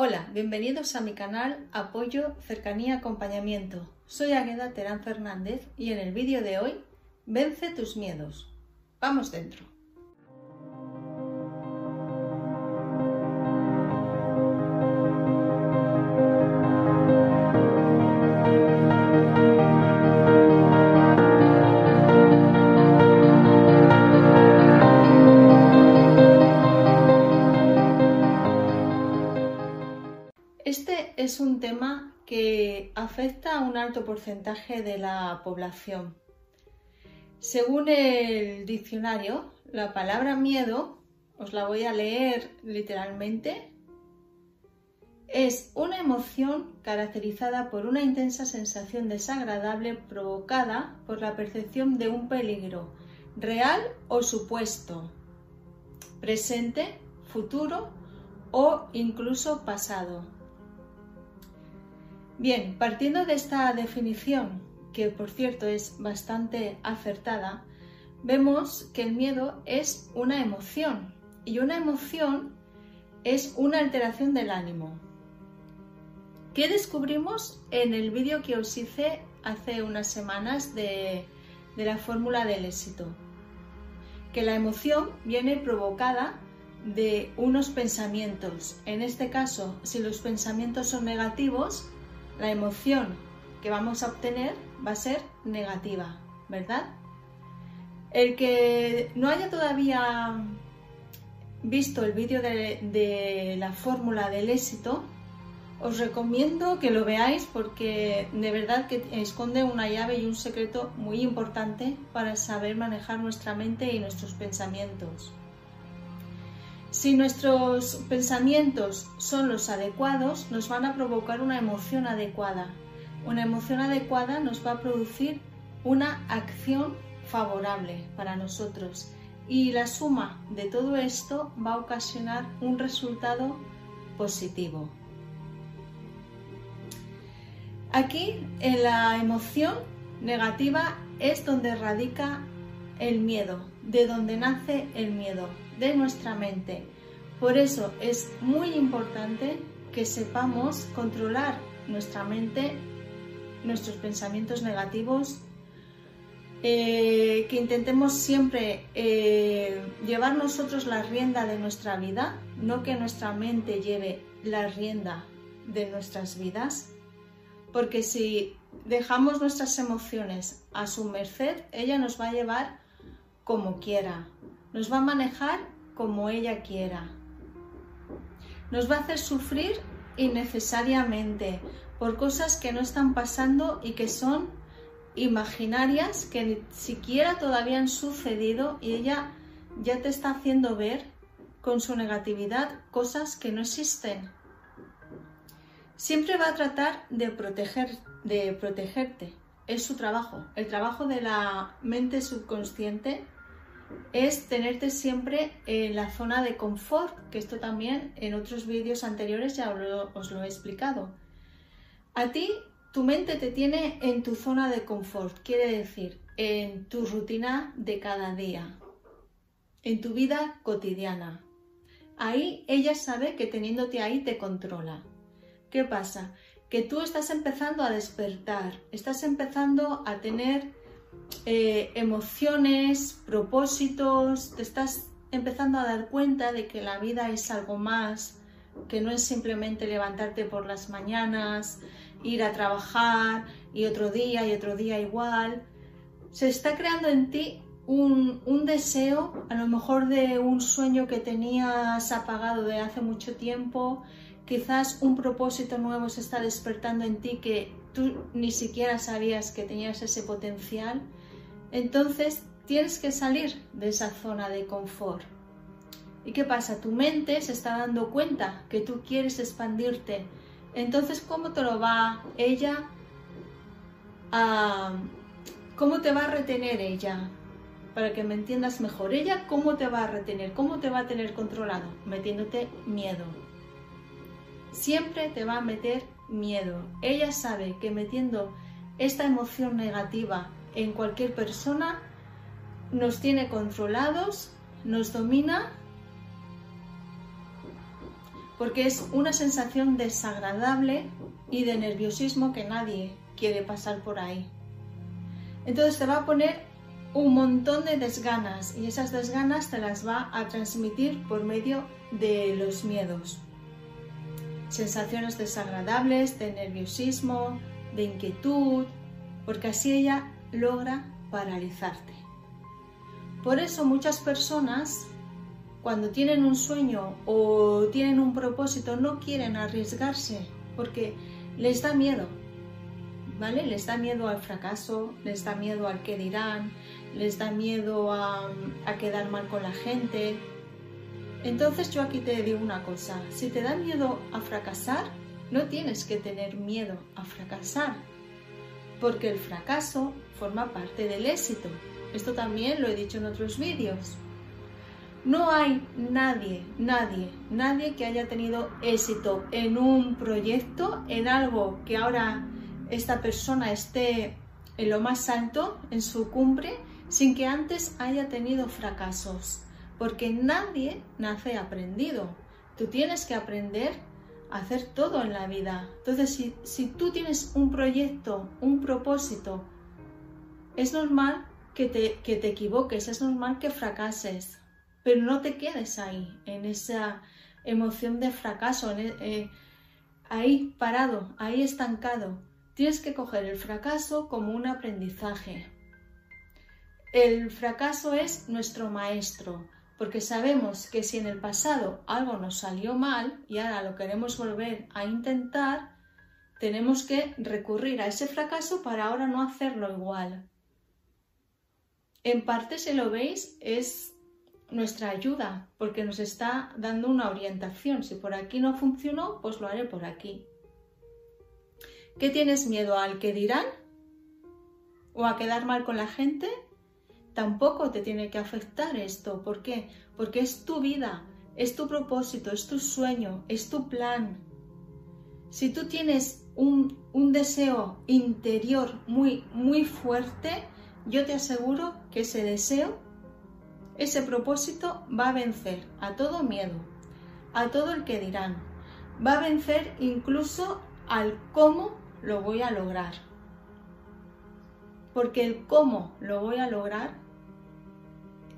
Hola, bienvenidos a mi canal Apoyo, Cercanía, Acompañamiento. Soy Agueda Terán Fernández y en el vídeo de hoy, vence tus miedos. Vamos dentro. Afecta a un alto porcentaje de la población. Según el diccionario, la palabra miedo, os la voy a leer literalmente, es una emoción caracterizada por una intensa sensación desagradable provocada por la percepción de un peligro real o supuesto, presente, futuro o incluso pasado. Bien, partiendo de esta definición, que por cierto es bastante acertada, vemos que el miedo es una emoción y una emoción es una alteración del ánimo. ¿Qué descubrimos en el vídeo que os hice hace unas semanas de, de la fórmula del éxito? Que la emoción viene provocada de unos pensamientos. En este caso, si los pensamientos son negativos, la emoción que vamos a obtener va a ser negativa, ¿verdad? El que no haya todavía visto el vídeo de, la fórmula del éxito, os recomiendo que lo veáis porque de verdad que esconde una llave y un secreto muy importante para saber manejar nuestra mente y nuestros pensamientos. Si nuestros pensamientos son los adecuados, nos van a provocar una emoción adecuada. Una emoción adecuada nos va a producir una acción favorable para nosotros y la suma de todo esto va a ocasionar un resultado positivo. Aquí en la emoción negativa es donde radica el miedo, de donde nace el miedo de nuestra mente. Por eso es muy importante que sepamos controlar nuestra mente, nuestros pensamientos negativos, eh, que intentemos siempre eh, llevar nosotros la rienda de nuestra vida, no que nuestra mente lleve la rienda de nuestras vidas, porque si dejamos nuestras emociones a su merced, ella nos va a llevar como quiera, nos va a manejar como ella quiera. Nos va a hacer sufrir innecesariamente por cosas que no están pasando y que son imaginarias, que ni siquiera todavía han sucedido y ella ya te está haciendo ver con su negatividad cosas que no existen. Siempre va a tratar de, proteger, de protegerte. Es su trabajo. El trabajo de la mente subconsciente es tenerte siempre en la zona de confort, que esto también en otros vídeos anteriores ya os lo he explicado. A ti, tu mente te tiene en tu zona de confort, quiere decir, en tu rutina de cada día, en tu vida cotidiana. Ahí ella sabe que teniéndote ahí te controla. ¿Qué pasa? Que tú estás empezando a despertar, estás empezando a tener eh, emociones, propósitos, te estás empezando a dar cuenta de que la vida es algo más, que no es simplemente levantarte por las mañanas, ir a trabajar y otro día y otro día igual. Se está creando en ti un, un, deseo, a lo mejor de un sueño que tenías apagado de hace mucho tiempo, quizás un propósito nuevo se está despertando en ti que tú ni siquiera sabías que tenías ese potencial entonces tienes que salir de esa zona de confort. ¿Y qué pasa? Tu mente se está dando cuenta que tú quieres expandirte. Entonces, ¿cómo te lo va ella a... ¿Cómo te va a retener ella? Para que me entiendas mejor. Ella, ¿cómo te va a retener? ¿Cómo te va a tener controlado? Metiéndote miedo. Siempre te va a meter miedo. Ella sabe que metiendo esta emoción negativa en cualquier persona, nos tiene controlados, nos domina, porque es una sensación desagradable y de nerviosismo que nadie quiere pasar por ahí. Entonces te va a poner un montón de desganas y esas desganas te las va a transmitir por medio de los miedos. Sensaciones desagradables, de nerviosismo, de inquietud, porque así ella logra paralizarte. Por eso muchas personas cuando tienen un sueño o tienen un propósito no quieren arriesgarse porque les da miedo, ¿vale? Les da miedo al fracaso, les da miedo al que dirán, les da miedo a, quedar mal con la gente. Entonces yo aquí te digo una cosa, si te da miedo a fracasar, no tienes que tener miedo a fracasar, porque el fracaso forma parte del éxito. Esto también lo he dicho en otros vídeos. No hay nadie, nadie, nadie que haya tenido éxito en un proyecto, en algo que ahora esta persona esté en lo más alto, en su cumbre, sin que antes haya tenido fracasos. Porque nadie nace aprendido. Tú tienes que aprender a hacer todo en la vida. Entonces, si, tú tienes un proyecto, un propósito, es normal que te, que te equivoques, es normal que fracases, pero no te quedes ahí, en esa emoción de fracaso, e, eh, ahí parado, ahí estancado. Tienes que coger el fracaso como un aprendizaje. El fracaso es nuestro maestro, porque sabemos que si en el pasado algo nos salió mal y ahora lo queremos volver a intentar, tenemos que recurrir a ese fracaso para ahora no hacerlo igual. En parte, si lo veis, es nuestra ayuda, porque nos está dando una orientación. Si por aquí no funcionó, pues lo haré por aquí. ¿Qué tienes miedo al que dirán? ¿O a quedar mal con la gente? Tampoco te tiene que afectar esto. ¿Por qué? Porque es tu vida, es tu propósito, es tu sueño, es tu plan. Si tú tienes un, un deseo interior muy, muy fuerte, yo te aseguro que ese deseo ese propósito va a vencer a todo miedo, a todo el que dirán. Va a vencer incluso al cómo lo voy a lograr. Porque el cómo lo voy a lograr,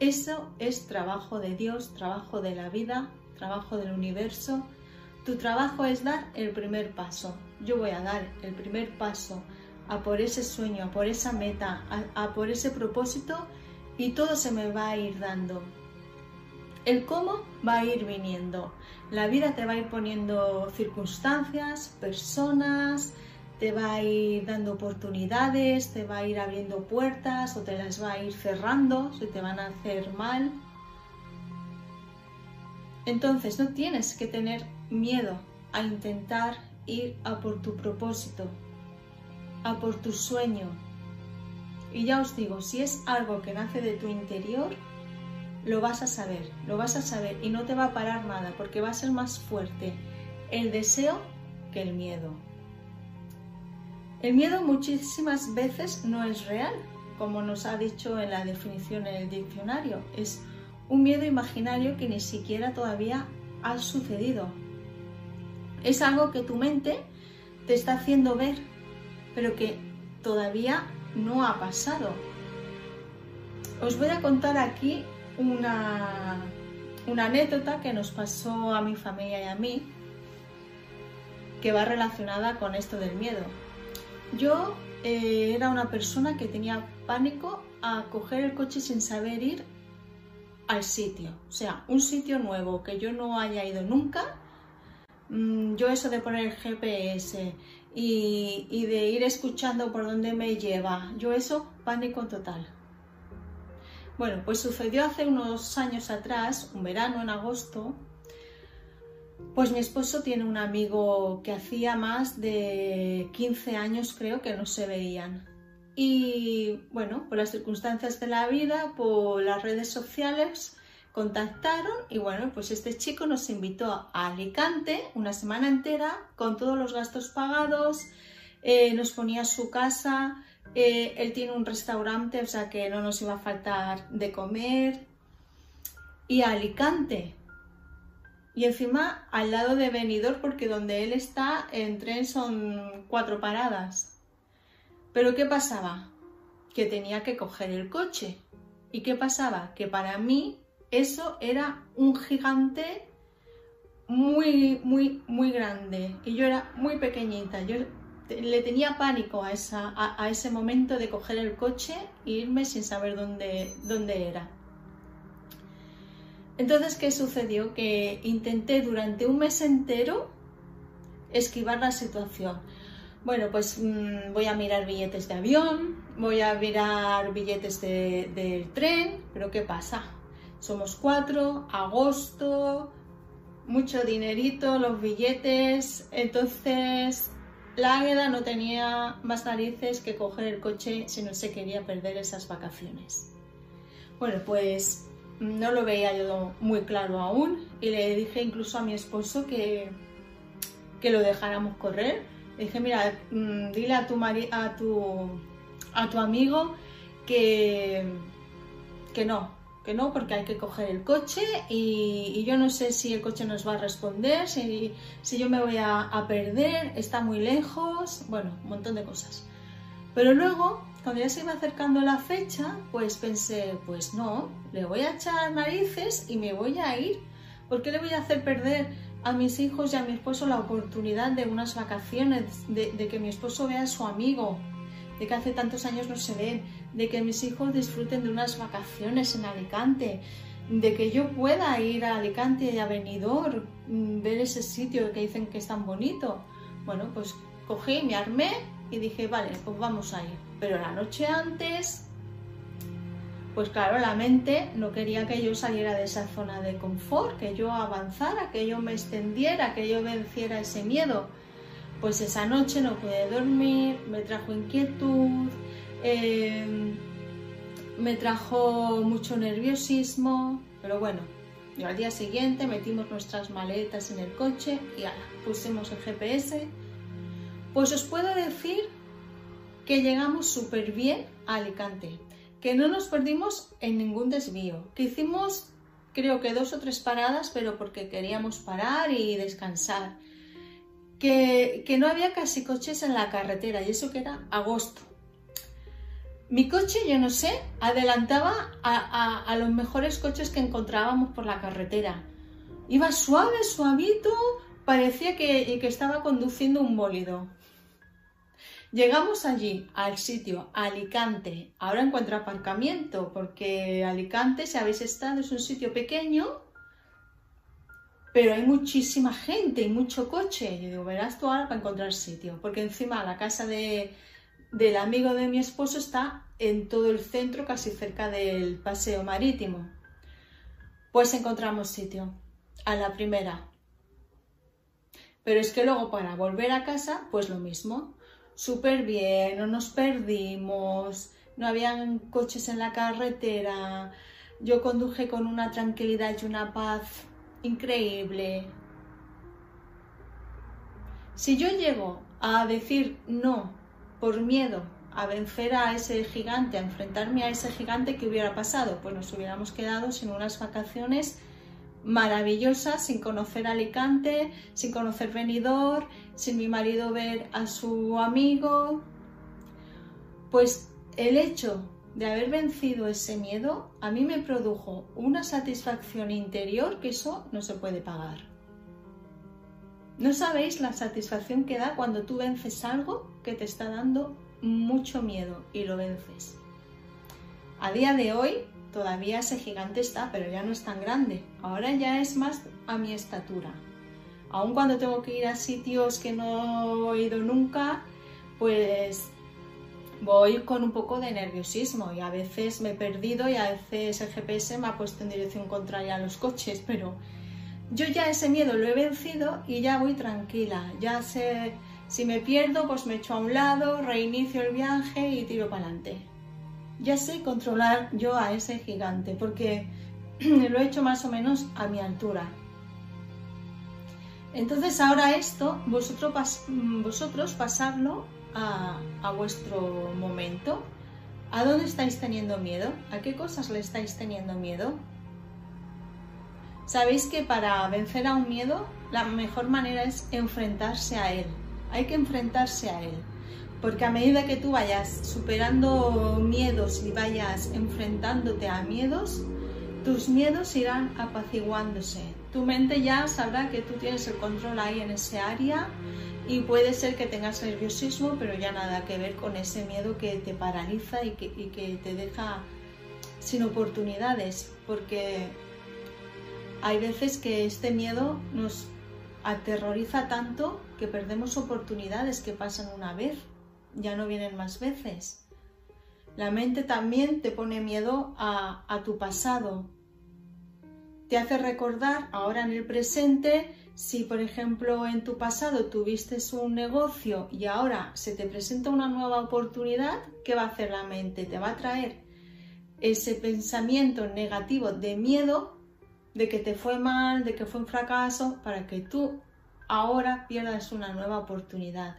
eso es trabajo de Dios, trabajo de la vida, trabajo del universo. Tu trabajo es dar el primer paso. Yo voy a dar el primer paso a por ese sueño, a por esa meta, a, por ese propósito y todo se me va a ir dando. El cómo va a ir viniendo. La vida te va a ir poniendo circunstancias, personas, te va a ir dando oportunidades, te va a ir abriendo puertas o te las va a ir cerrando si te van a hacer mal. Entonces no tienes que tener miedo a intentar ir a por tu propósito, a por tu sueño, y ya os digo, si es algo que nace de tu interior, lo vas a saber, lo vas a saber y no te va a parar nada porque va a ser más fuerte el deseo que el miedo. El miedo muchísimas veces no es real, como nos ha dicho en la definición en el diccionario. Es un miedo imaginario que ni siquiera todavía ha sucedido. Es algo que tu mente te está haciendo ver, pero que todavía no ha pasado. Os voy a contar aquí una, anécdota que nos pasó a mi familia y a mí, que va relacionada con esto del miedo. Yo eh, era una persona que tenía pánico a coger el coche sin saber ir al sitio. O sea, un sitio nuevo que yo no haya ido nunca. Mm, yo eso de poner el GPS y, de ir escuchando por dónde me lleva. Yo eso, pánico total. Bueno, pues sucedió hace unos años atrás, un verano en agosto, pues mi esposo tiene un amigo que hacía más de 15 años creo que no se veían. Y bueno, por las circunstancias de la vida, por las redes sociales, contactaron y bueno, pues este chico nos invitó a Alicante una semana entera con todos los gastos pagados, eh, nos ponía su casa, eh, él tiene un restaurante, o sea que no nos iba a faltar de comer. Y a Alicante. Y encima al lado de Benidorm porque donde él está en tren son cuatro paradas. Pero ¿qué pasaba? Que tenía que coger el coche. ¿Y qué pasaba? Que para mí eso era un gigante muy, muy, muy grande. Y yo era muy pequeñita. Yo le tenía pánico a, esa, a, ese momento de coger el coche e irme sin saber dónde, dónde era. Entonces, ¿qué sucedió? Que intenté durante un mes entero esquivar la situación. Bueno, pues mm, voy a mirar billetes de avión, voy a mirar billetes del de tren, pero ¿qué pasa? Somos cuatro, agosto, mucho dinerito, los billetes, entonces la Águeda no tenía más narices que coger el coche si no se quería perder esas vacaciones. Bueno, pues no lo veía yo muy claro aún y le dije incluso a mi esposo que, que lo dejáramos correr. Le dije, mira, mm, dile a tu, a tu, a tu amigo que, que no, que no, porque hay que coger el coche y, yo no sé si el coche nos va a responder, si, si yo me voy a, a perder, está muy lejos, bueno, un montón de cosas. Pero luego cuando ya se iba acercando la fecha, pues pensé, pues no, le voy a echar narices y me voy a ir. ¿Por qué le voy a hacer perder a mis hijos y a mi esposo la oportunidad de unas vacaciones, de, que mi esposo vea a su amigo, de que hace tantos años no se ven, de que mis hijos disfruten de unas vacaciones en Alicante, de que yo pueda ir a Alicante y a Benidorm, mm, ver ese sitio que dicen que es tan bonito. Bueno, pues cogí, me armé y dije, vale, pues vamos a ir. Pero la noche antes, pues claro, la mente no quería que yo saliera de esa zona de confort, que yo avanzara, que yo me extendiera, que yo venciera ese miedo. Pues esa noche no pude dormir, me trajo inquietud, em, me trajo mucho nerviosismo, pero bueno, yo al día siguiente metimos nuestras maletas en el coche y pusimos el GPS. Pues os puedo decir que llegamos súper bien a Alicante, que no nos perdimos en ningún desvío, que hicimos creo que dos o tres paradas, pero porque queríamos parar y descansar, que, no había casi coches en la carretera y eso que era agosto. Mi coche, yo no sé, adelantaba a, los mejores coches que encontrábamos por la carretera. Iba suave, suavito, parecía que, que estaba conduciendo un bólido. Llegamos allí, al sitio, Alicante. Ahora encuentro aparcamiento, porque Alicante, si habéis estado, es un sitio pequeño, pero hay muchísima gente y mucho coche. Yo digo, verás tú ahora para encontrar sitio, porque encima la casa de, del amigo de mi esposo está en todo el centro, casi cerca del paseo marítimo. Pues encontramos sitio, a la primera. Pero es que luego para volver a casa, pues lo mismo súper bien, no nos perdimos, no habían coches en la carretera, yo conduje con una tranquilidad y una paz increíble. Si yo llego a decir no por miedo a vencer a ese gigante, a enfrentarme a ese gigante, ¿qué hubiera pasado? Pues nos hubiéramos quedado sin unas vacaciones maravillosa, sin conocer Alicante, sin conocer Benidorm, sin mi marido ver a su amigo. Pues el hecho de haber vencido ese miedo a mí me produjo una satisfacción interior que eso no se puede pagar. No sabéis la satisfacción que da cuando tú vences algo que te está dando mucho miedo y lo vences. A día de hoy Todavía ese gigante está, pero ya no es tan grande. Ahora ya es más a mi estatura. Aun cuando tengo que ir a sitios que no he ido nunca, pues voy con un poco de nerviosismo y a veces me he perdido y a veces el GPS me ha puesto en dirección contraria a los coches, pero yo ya ese miedo lo he vencido y ya voy tranquila. Ya sé, si me pierdo, pues me echo a un lado, reinicio el viaje y tiro para adelante ya sé controlar yo a ese gigante porque lo he hecho más o menos a mi altura. Entonces ahora esto, vosotros, vosotros pasarlo a, a vuestro momento. ¿A dónde estáis teniendo miedo? ¿A qué cosas le estáis teniendo miedo? Sabéis que para vencer a un miedo la mejor manera es enfrentarse a él. Hay que enfrentarse a él. Porque a medida que tú vayas superando miedos y vayas enfrentándote a miedos, tus miedos irán apaciguándose. Tu mente ya sabrá que tú tienes el control ahí en ese área y puede ser que tengas nerviosismo, pero ya nada que ver con ese miedo que te paraliza y que, y que te deja sin oportunidades, porque hay veces que este miedo nos aterroriza tanto que perdemos oportunidades que pasan una vez, ya no vienen más veces. La mente también te pone miedo a, tu pasado. Te hace recordar ahora en el presente si, por ejemplo, en tu pasado tuviste un negocio y ahora se te presenta una nueva oportunidad, ¿qué va a hacer la mente? Te va a traer ese pensamiento negativo de miedo de que te fue mal, de que fue un fracaso, para que tú ahora pierdas una nueva oportunidad.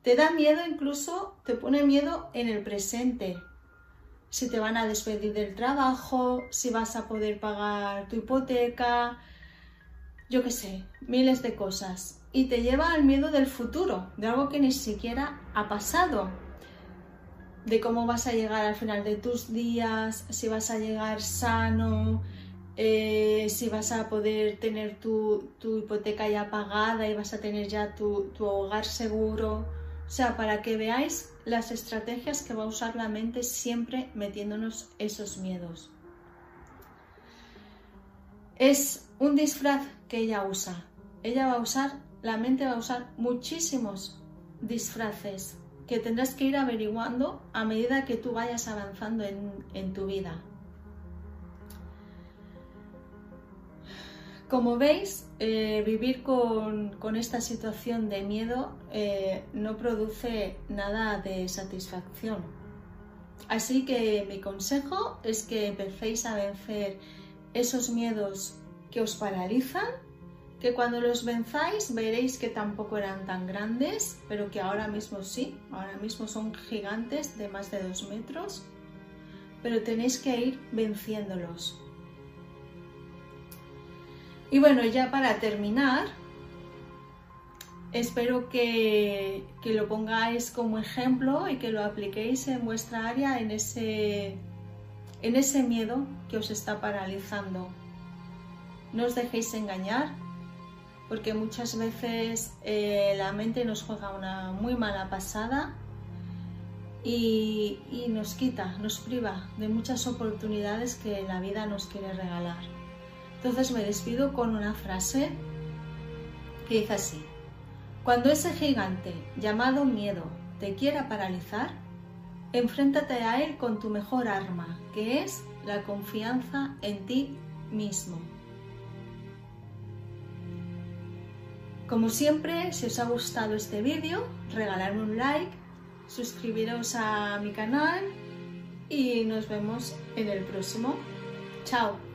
Te da miedo incluso, te pone miedo en el presente. Si te van a despedir del trabajo, si vas a poder pagar tu hipoteca, yo qué sé, miles de cosas. Y te lleva al miedo del futuro, de algo que ni siquiera ha pasado de cómo vas a llegar al final de tus días, si vas a llegar sano, eh, si vas a poder tener tu, hipoteca ya pagada y vas a tener ya tu, tu hogar seguro. O sea, para que veáis las estrategias que va a usar la mente siempre metiéndonos esos miedos. Es un disfraz que ella usa. Ella va a usar, la mente va a usar muchísimos disfraces que tendrás que ir averiguando a medida que tú vayas avanzando en, tu vida. Como veis, eh, vivir con, esta situación de miedo eh, no produce nada de satisfacción. Así que mi consejo es que empecéis a vencer esos miedos que os paralizan que cuando los venzáis veréis que tampoco eran tan grandes, pero que ahora mismo sí, ahora mismo son gigantes de más de dos metros, pero tenéis que ir venciéndolos. Y bueno, ya para terminar, espero que, que, lo pongáis como ejemplo y que lo apliquéis en vuestra área en ese, en ese miedo que os está paralizando. No os dejéis engañar, porque muchas veces eh, la mente nos juega una muy mala pasada y, nos quita, nos priva de muchas oportunidades que la vida nos quiere regalar. Entonces me despido con una frase que dice así, cuando ese gigante llamado miedo te quiera paralizar, enfréntate a él con tu mejor arma, que es la confianza en ti mismo. Como siempre, si os ha gustado este vídeo, regaladme un like, suscribiros a mi canal y nos vemos en el próximo. ¡Chao!